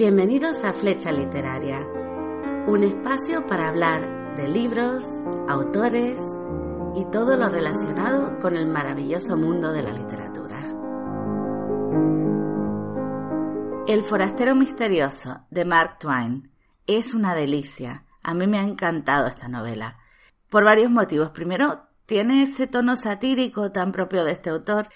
Bienvenidos a Flecha Literaria, un espacio para hablar de libros, autores y todo lo relacionado con el maravilloso mundo de la literatura. El forastero misterioso de Mark Twain es una delicia. A mí me ha encantado esta novela. Por varios motivos. Primero, tiene ese tono satírico tan propio de este autor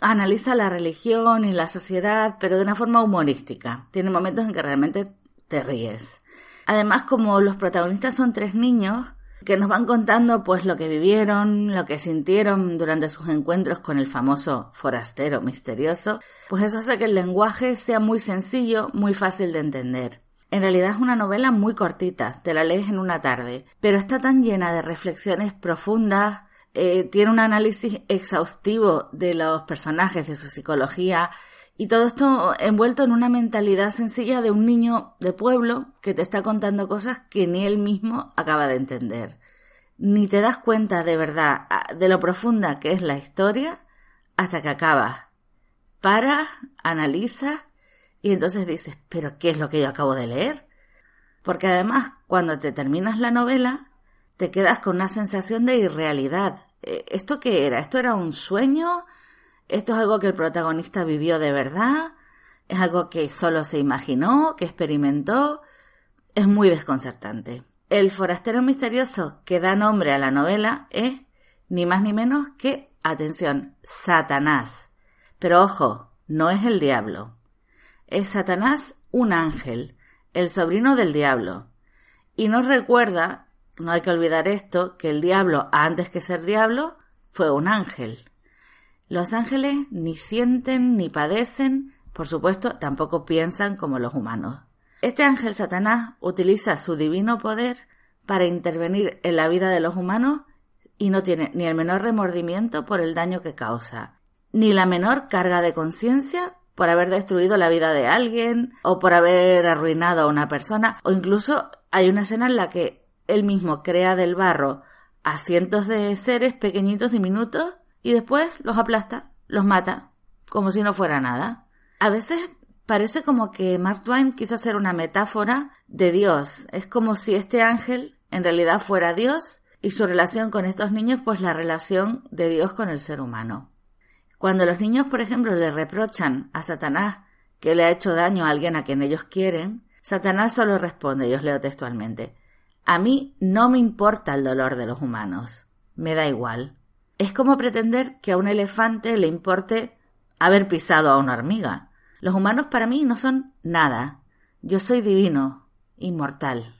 analiza la religión y la sociedad, pero de una forma humorística. Tiene momentos en que realmente te ríes. Además, como los protagonistas son tres niños, que nos van contando pues lo que vivieron, lo que sintieron durante sus encuentros con el famoso forastero misterioso, pues eso hace que el lenguaje sea muy sencillo, muy fácil de entender. En realidad es una novela muy cortita, te la lees en una tarde, pero está tan llena de reflexiones profundas, eh, tiene un análisis exhaustivo de los personajes, de su psicología, y todo esto envuelto en una mentalidad sencilla de un niño de pueblo que te está contando cosas que ni él mismo acaba de entender. Ni te das cuenta de verdad ah, de lo profunda que es la historia hasta que acaba. Para, analiza y entonces dices, pero ¿qué es lo que yo acabo de leer? Porque además, cuando te terminas la novela, te quedas con una sensación de irrealidad. Eh, ¿Esto qué era? ¿Esto era un sueño? ¿Esto es algo que el protagonista vivió de verdad? ¿Es algo que solo se imaginó, que experimentó? Es muy desconcertante. El forastero misterioso que da nombre a la novela es ni más ni menos que, atención, Satanás. Pero ojo, no es el diablo. Es Satanás un ángel, el sobrino del diablo. Y nos recuerda no hay que olvidar esto, que el diablo, antes que ser diablo, fue un ángel. Los ángeles ni sienten ni padecen, por supuesto, tampoco piensan como los humanos. Este ángel Satanás utiliza su divino poder para intervenir en la vida de los humanos y no tiene ni el menor remordimiento por el daño que causa, ni la menor carga de conciencia por haber destruido la vida de alguien o por haber arruinado a una persona o incluso hay una escena en la que él mismo crea del barro a cientos de seres pequeñitos, diminutos, y después los aplasta, los mata, como si no fuera nada. A veces parece como que Mark Twain quiso hacer una metáfora de Dios. Es como si este ángel en realidad fuera Dios y su relación con estos niños pues la relación de Dios con el ser humano. Cuando los niños, por ejemplo, le reprochan a Satanás que le ha hecho daño a alguien a quien ellos quieren, Satanás solo responde, yo os leo textualmente, a mí no me importa el dolor de los humanos. Me da igual. Es como pretender que a un elefante le importe haber pisado a una hormiga. Los humanos para mí no son nada. Yo soy divino, inmortal.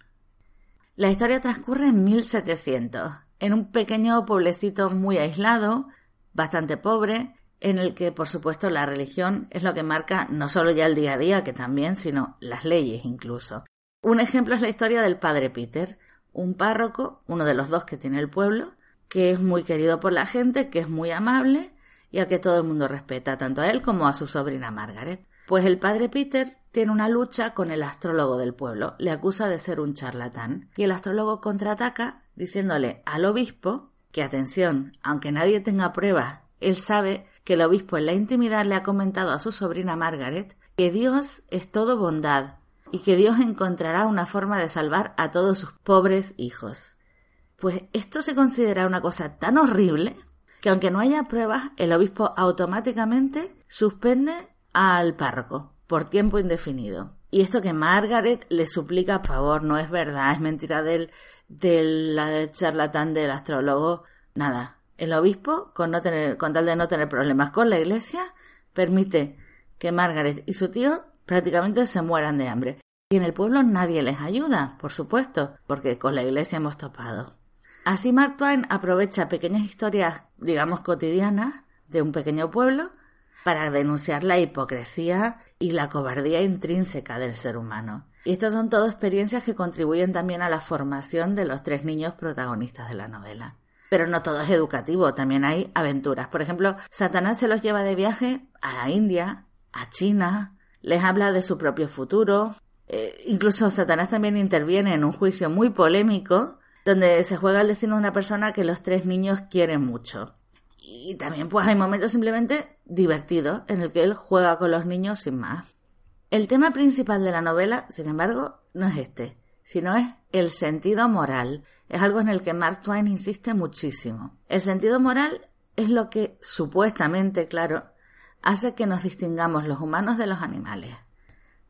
La historia transcurre en 1700, en un pequeño pueblecito muy aislado, bastante pobre, en el que, por supuesto, la religión es lo que marca no solo ya el día a día, que también, sino las leyes incluso. Un ejemplo es la historia del padre Peter, un párroco, uno de los dos que tiene el pueblo, que es muy querido por la gente, que es muy amable y al que todo el mundo respeta, tanto a él como a su sobrina Margaret. Pues el padre Peter tiene una lucha con el astrólogo del pueblo, le acusa de ser un charlatán y el astrólogo contraataca diciéndole al obispo que atención, aunque nadie tenga pruebas, él sabe que el obispo en la intimidad le ha comentado a su sobrina Margaret que Dios es todo bondad y que Dios encontrará una forma de salvar a todos sus pobres hijos. Pues esto se considera una cosa tan horrible que aunque no haya pruebas, el obispo automáticamente suspende al párroco por tiempo indefinido. Y esto que Margaret le suplica, por favor, no es verdad, es mentira del, del charlatán del astrólogo, nada. El obispo, con, no tener, con tal de no tener problemas con la iglesia, permite que Margaret y su tío prácticamente se mueran de hambre. Y en el pueblo nadie les ayuda, por supuesto, porque con la iglesia hemos topado. Así Mark Twain aprovecha pequeñas historias, digamos, cotidianas de un pequeño pueblo para denunciar la hipocresía y la cobardía intrínseca del ser humano. Y estas son todas experiencias que contribuyen también a la formación de los tres niños protagonistas de la novela. Pero no todo es educativo, también hay aventuras. Por ejemplo, Satanás se los lleva de viaje a la India, a China, les habla de su propio futuro. Eh, incluso Satanás también interviene en un juicio muy polémico donde se juega el destino de una persona que los tres niños quieren mucho. Y también pues hay momentos simplemente divertidos en el que él juega con los niños sin más. El tema principal de la novela, sin embargo, no es este, sino es el sentido moral. Es algo en el que Mark Twain insiste muchísimo. El sentido moral es lo que supuestamente, claro, hace que nos distingamos los humanos de los animales.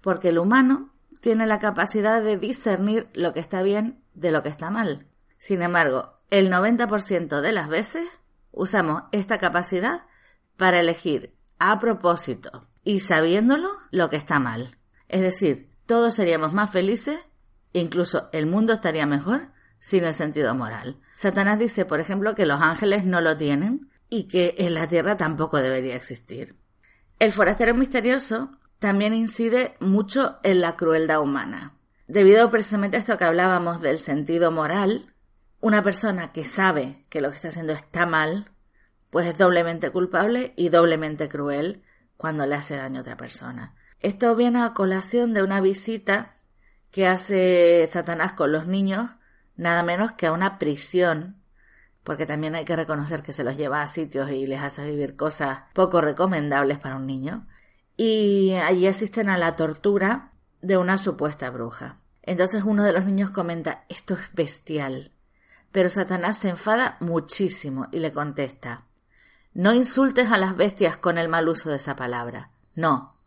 Porque el humano tiene la capacidad de discernir lo que está bien de lo que está mal. Sin embargo, el 90% de las veces usamos esta capacidad para elegir a propósito y sabiéndolo lo que está mal. Es decir, todos seríamos más felices, incluso el mundo estaría mejor sin el sentido moral. Satanás dice, por ejemplo, que los ángeles no lo tienen y que en la tierra tampoco debería existir. El forastero misterioso también incide mucho en la crueldad humana. Debido precisamente a esto que hablábamos del sentido moral, una persona que sabe que lo que está haciendo está mal, pues es doblemente culpable y doblemente cruel cuando le hace daño a otra persona. Esto viene a colación de una visita que hace Satanás con los niños, nada menos que a una prisión, porque también hay que reconocer que se los lleva a sitios y les hace vivir cosas poco recomendables para un niño y allí asisten a la tortura de una supuesta bruja. Entonces uno de los niños comenta esto es bestial. Pero Satanás se enfada muchísimo y le contesta No insultes a las bestias con el mal uso de esa palabra. No.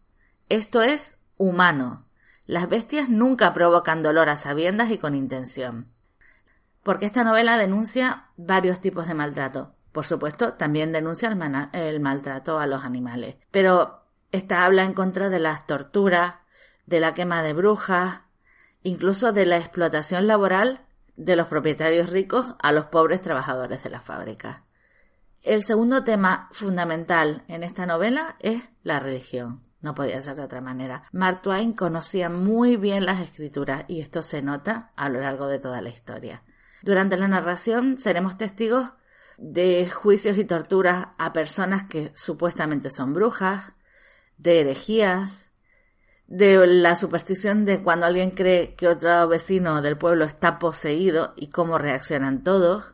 Esto es humano. Las bestias nunca provocan dolor a sabiendas y con intención. Porque esta novela denuncia varios tipos de maltrato. Por supuesto, también denuncia el, maltrato a los animales. Pero esta habla en contra de las torturas, de la quema de brujas, incluso de la explotación laboral de los propietarios ricos a los pobres trabajadores de la fábrica. El segundo tema fundamental en esta novela es la religión. No podía ser de otra manera. Mark Twain conocía muy bien las escrituras y esto se nota a lo largo de toda la historia. Durante la narración seremos testigos de juicios y torturas a personas que supuestamente son brujas, de herejías, de la superstición de cuando alguien cree que otro vecino del pueblo está poseído y cómo reaccionan todos.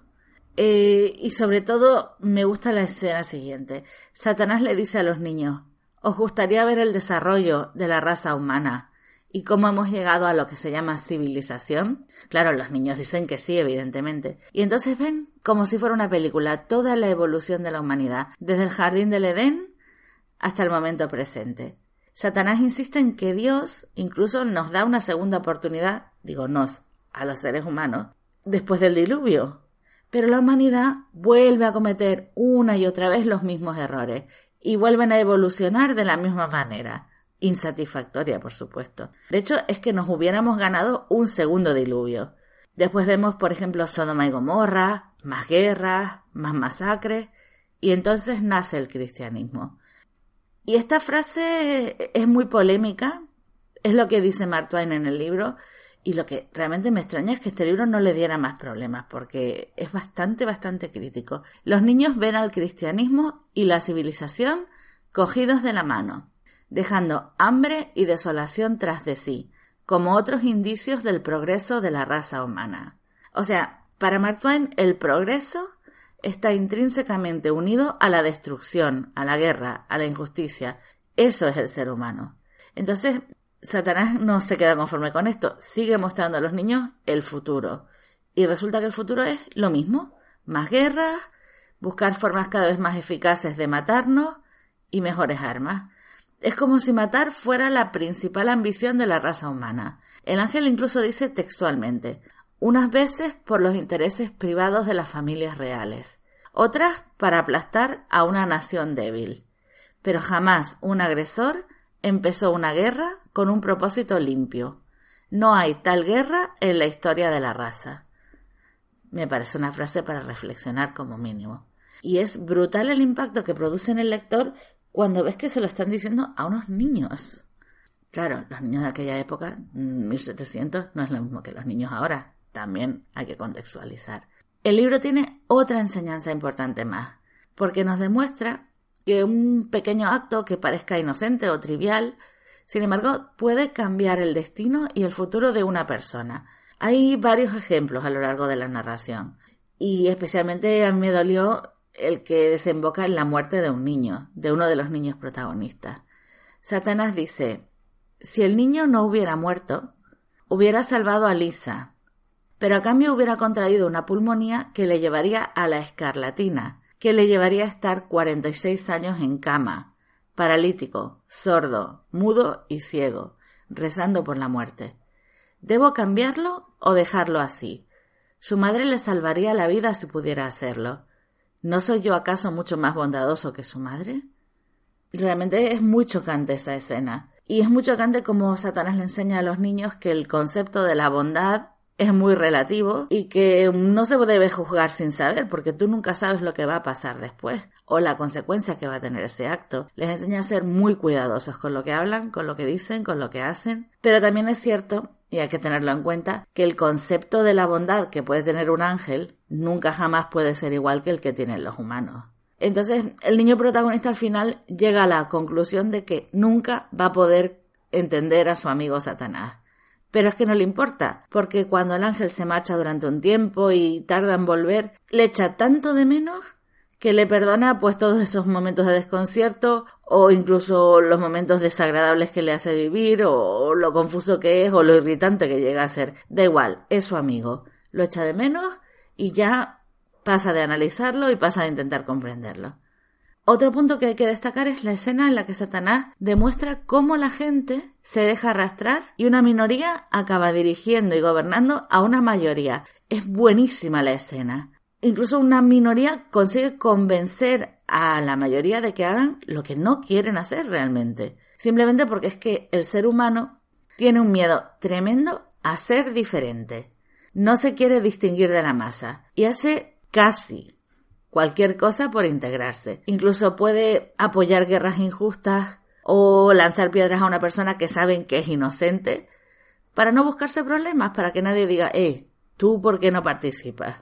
Eh, y sobre todo me gusta la escena siguiente. Satanás le dice a los niños, ¿os gustaría ver el desarrollo de la raza humana y cómo hemos llegado a lo que se llama civilización? Claro, los niños dicen que sí, evidentemente. Y entonces ven, como si fuera una película, toda la evolución de la humanidad, desde el jardín del Edén hasta el momento presente. Satanás insiste en que Dios incluso nos da una segunda oportunidad, digo nos, a los seres humanos, después del diluvio. Pero la humanidad vuelve a cometer una y otra vez los mismos errores y vuelven a evolucionar de la misma manera. Insatisfactoria, por supuesto. De hecho, es que nos hubiéramos ganado un segundo diluvio. Después vemos, por ejemplo, Sodoma y Gomorra, más guerras, más masacres, y entonces nace el cristianismo. Y esta frase es muy polémica, es lo que dice Mark Twain en el libro, y lo que realmente me extraña es que este libro no le diera más problemas, porque es bastante, bastante crítico. Los niños ven al cristianismo y la civilización cogidos de la mano, dejando hambre y desolación tras de sí, como otros indicios del progreso de la raza humana. O sea, para Mark Twain el progreso está intrínsecamente unido a la destrucción, a la guerra, a la injusticia. Eso es el ser humano. Entonces, Satanás no se queda conforme con esto, sigue mostrando a los niños el futuro. Y resulta que el futuro es lo mismo, más guerras, buscar formas cada vez más eficaces de matarnos y mejores armas. Es como si matar fuera la principal ambición de la raza humana. El ángel incluso dice textualmente, unas veces por los intereses privados de las familias reales, otras para aplastar a una nación débil. Pero jamás un agresor empezó una guerra con un propósito limpio. No hay tal guerra en la historia de la raza. Me parece una frase para reflexionar como mínimo. Y es brutal el impacto que produce en el lector cuando ves que se lo están diciendo a unos niños. Claro, los niños de aquella época, 1700, no es lo mismo que los niños ahora también hay que contextualizar. El libro tiene otra enseñanza importante más, porque nos demuestra que un pequeño acto que parezca inocente o trivial, sin embargo, puede cambiar el destino y el futuro de una persona. Hay varios ejemplos a lo largo de la narración, y especialmente a mí me dolió el que desemboca en la muerte de un niño, de uno de los niños protagonistas. Satanás dice, si el niño no hubiera muerto, hubiera salvado a Lisa, pero a cambio hubiera contraído una pulmonía que le llevaría a la escarlatina, que le llevaría a estar 46 años en cama, paralítico, sordo, mudo y ciego, rezando por la muerte. ¿Debo cambiarlo o dejarlo así? Su madre le salvaría la vida si pudiera hacerlo. ¿No soy yo acaso mucho más bondadoso que su madre? Realmente es muy chocante esa escena. Y es muy chocante como Satanás le enseña a los niños que el concepto de la bondad es muy relativo y que no se debe juzgar sin saber, porque tú nunca sabes lo que va a pasar después o la consecuencia que va a tener ese acto. Les enseña a ser muy cuidadosos con lo que hablan, con lo que dicen, con lo que hacen. Pero también es cierto, y hay que tenerlo en cuenta, que el concepto de la bondad que puede tener un ángel nunca jamás puede ser igual que el que tienen los humanos. Entonces, el niño protagonista al final llega a la conclusión de que nunca va a poder entender a su amigo Satanás. Pero es que no le importa, porque cuando el ángel se marcha durante un tiempo y tarda en volver, le echa tanto de menos que le perdona pues todos esos momentos de desconcierto o incluso los momentos desagradables que le hace vivir o lo confuso que es o lo irritante que llega a ser. Da igual, es su amigo. Lo echa de menos y ya pasa de analizarlo y pasa de intentar comprenderlo. Otro punto que hay que destacar es la escena en la que Satanás demuestra cómo la gente se deja arrastrar y una minoría acaba dirigiendo y gobernando a una mayoría. Es buenísima la escena. Incluso una minoría consigue convencer a la mayoría de que hagan lo que no quieren hacer realmente. Simplemente porque es que el ser humano tiene un miedo tremendo a ser diferente. No se quiere distinguir de la masa y hace casi cualquier cosa por integrarse. Incluso puede apoyar guerras injustas o lanzar piedras a una persona que saben que es inocente para no buscarse problemas, para que nadie diga, eh, tú por qué no participas.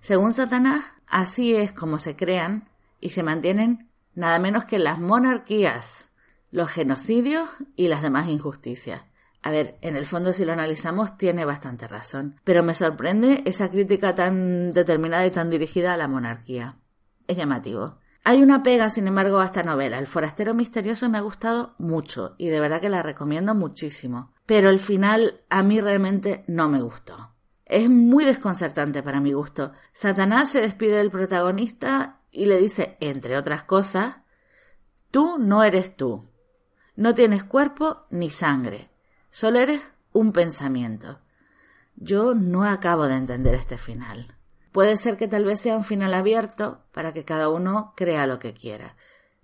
Según Satanás, así es como se crean y se mantienen nada menos que las monarquías, los genocidios y las demás injusticias. A ver, en el fondo si lo analizamos tiene bastante razón, pero me sorprende esa crítica tan determinada y tan dirigida a la monarquía. Es llamativo. Hay una pega, sin embargo, a esta novela. El forastero misterioso me ha gustado mucho y de verdad que la recomiendo muchísimo. Pero el final a mí realmente no me gustó. Es muy desconcertante para mi gusto. Satanás se despide del protagonista y le dice, entre otras cosas, tú no eres tú. No tienes cuerpo ni sangre. Solo eres un pensamiento. Yo no acabo de entender este final. Puede ser que tal vez sea un final abierto para que cada uno crea lo que quiera.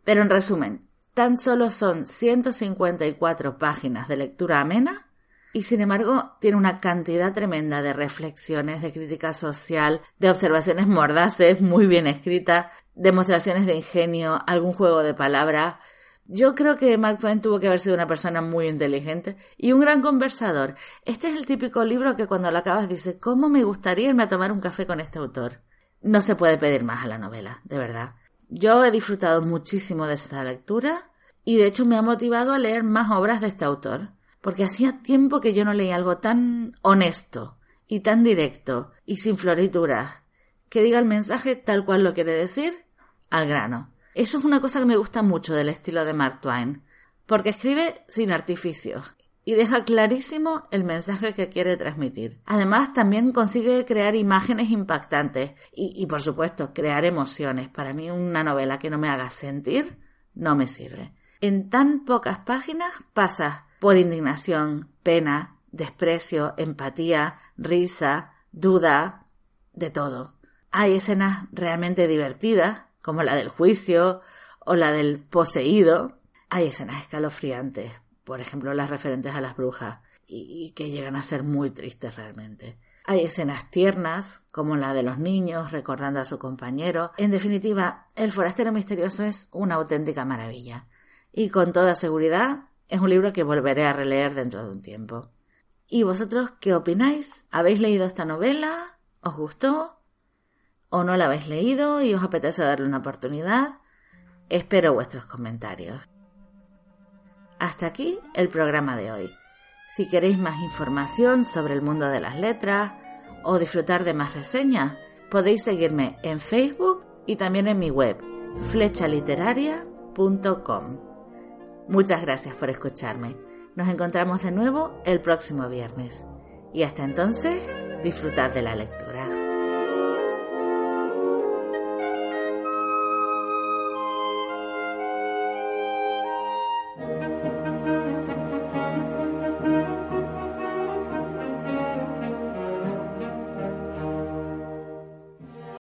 Pero en resumen, tan solo son 154 páginas de lectura amena y sin embargo tiene una cantidad tremenda de reflexiones, de crítica social, de observaciones mordaces, muy bien escritas, demostraciones de ingenio, algún juego de palabras yo creo que Mark Twain tuvo que haber sido una persona muy inteligente y un gran conversador. Este es el típico libro que cuando lo acabas dices, ¿cómo me gustaría irme a tomar un café con este autor? No se puede pedir más a la novela, de verdad. Yo he disfrutado muchísimo de esta lectura y de hecho me ha motivado a leer más obras de este autor, porque hacía tiempo que yo no leía algo tan honesto y tan directo y sin florituras, que diga el mensaje tal cual lo quiere decir, al grano. Eso es una cosa que me gusta mucho del estilo de Mark Twain, porque escribe sin artificios y deja clarísimo el mensaje que quiere transmitir. Además, también consigue crear imágenes impactantes y, por supuesto, crear emociones. Para mí, una novela que no me haga sentir no me sirve. En tan pocas páginas pasas por indignación, pena, desprecio, empatía, risa, duda, de todo. Hay escenas realmente divertidas como la del juicio o la del poseído, hay escenas escalofriantes, por ejemplo las referentes a las brujas, y, que llegan a ser muy tristes realmente. Hay escenas tiernas, como la de los niños recordando a su compañero. En definitiva, El forastero misterioso es una auténtica maravilla. Y con toda seguridad es un libro que volveré a releer dentro de un tiempo. ¿Y vosotros qué opináis? ¿Habéis leído esta novela? ¿Os gustó? O no la habéis leído y os apetece darle una oportunidad, espero vuestros comentarios. Hasta aquí el programa de hoy. Si queréis más información sobre el mundo de las letras o disfrutar de más reseñas, podéis seguirme en Facebook y también en mi web, flechaliteraria.com. Muchas gracias por escucharme. Nos encontramos de nuevo el próximo viernes. Y hasta entonces, disfrutad de la lectura.